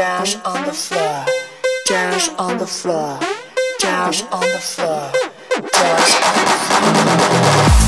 dash on the floor, dash on the floor, dash on the floor, dash on the floor.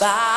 by.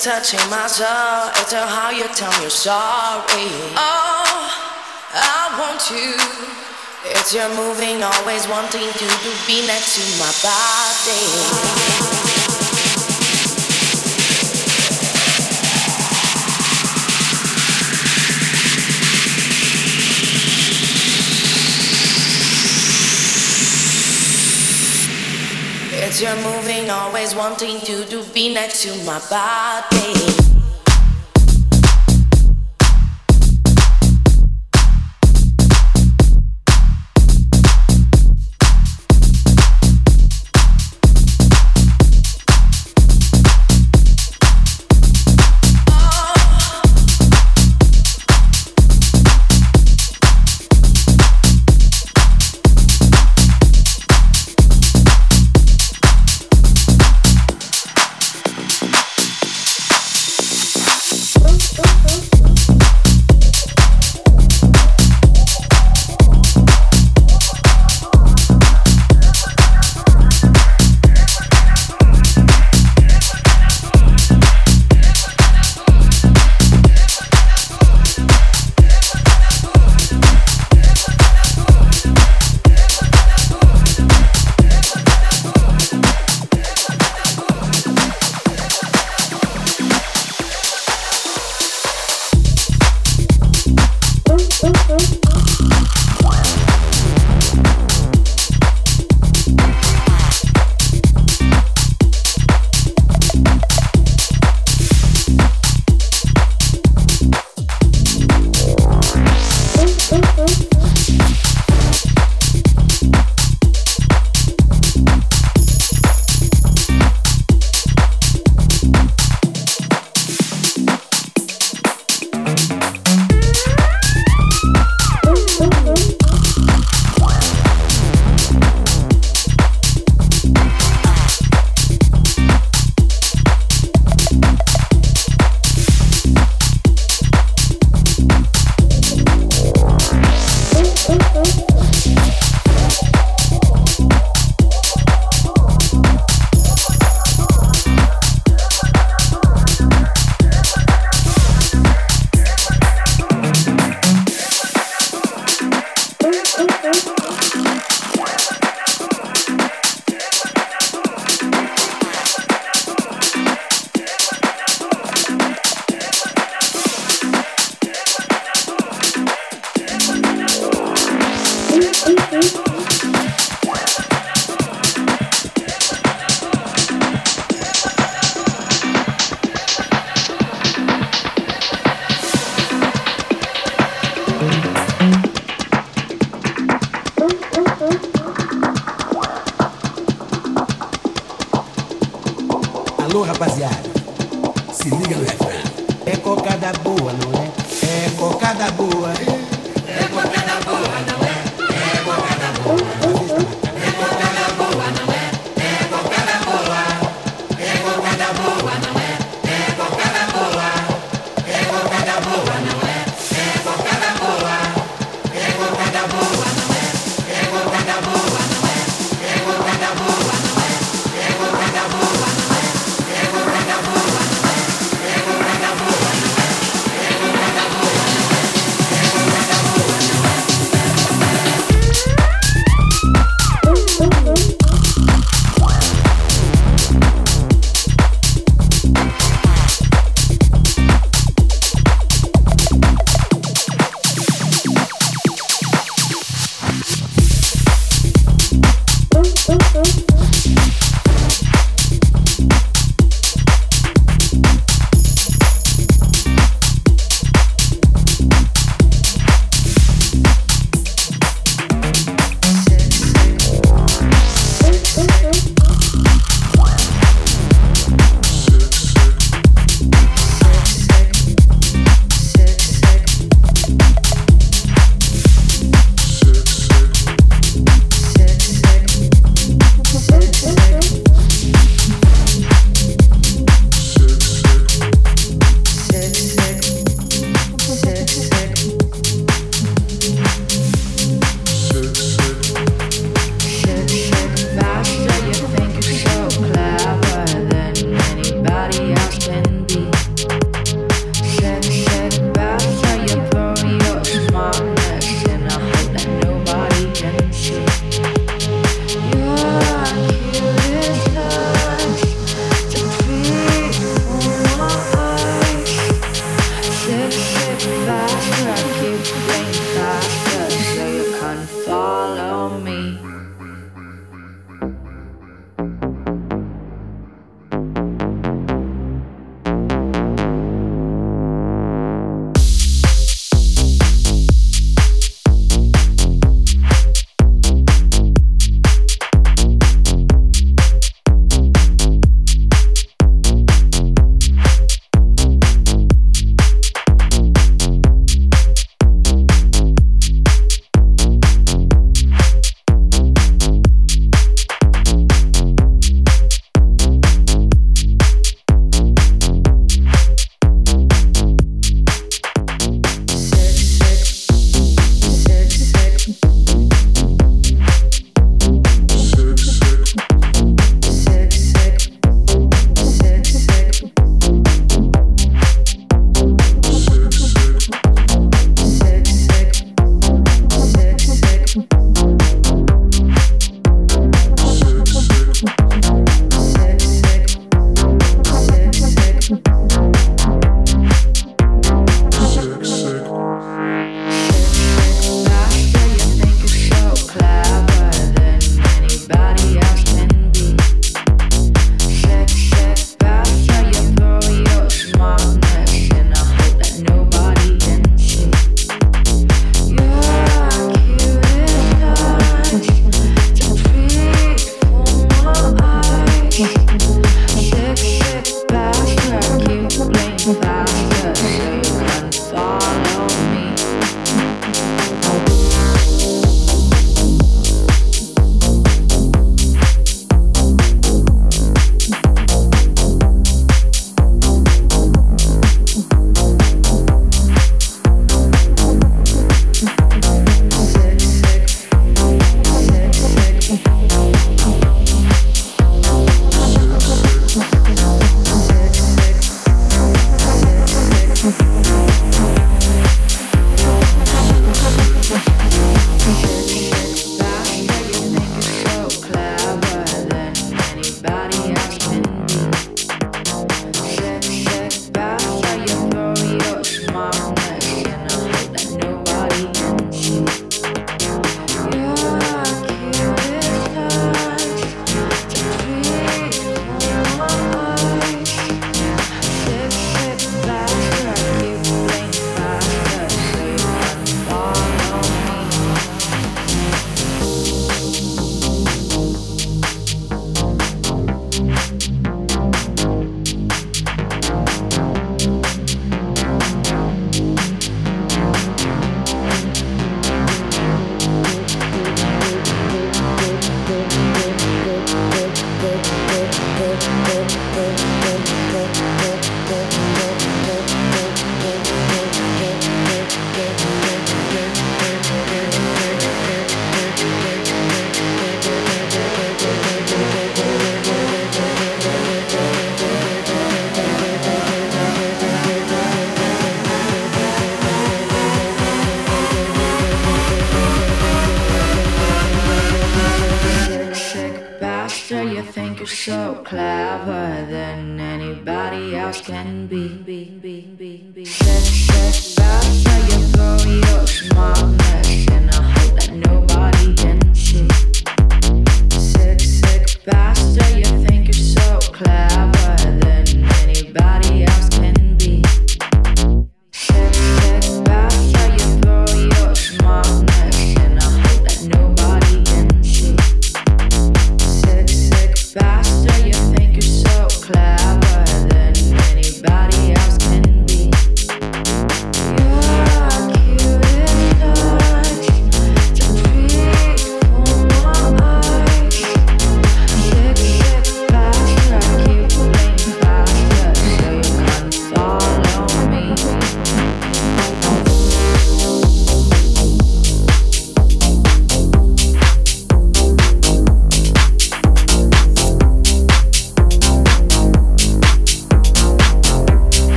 touching my soul. It's how you tell me you're sorry. Oh, I want you. It's your moving, always wanting to be next to my body. you're moving, always wanting to, to be next to my body.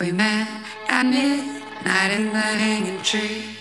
We met at midnight in the hanging tree.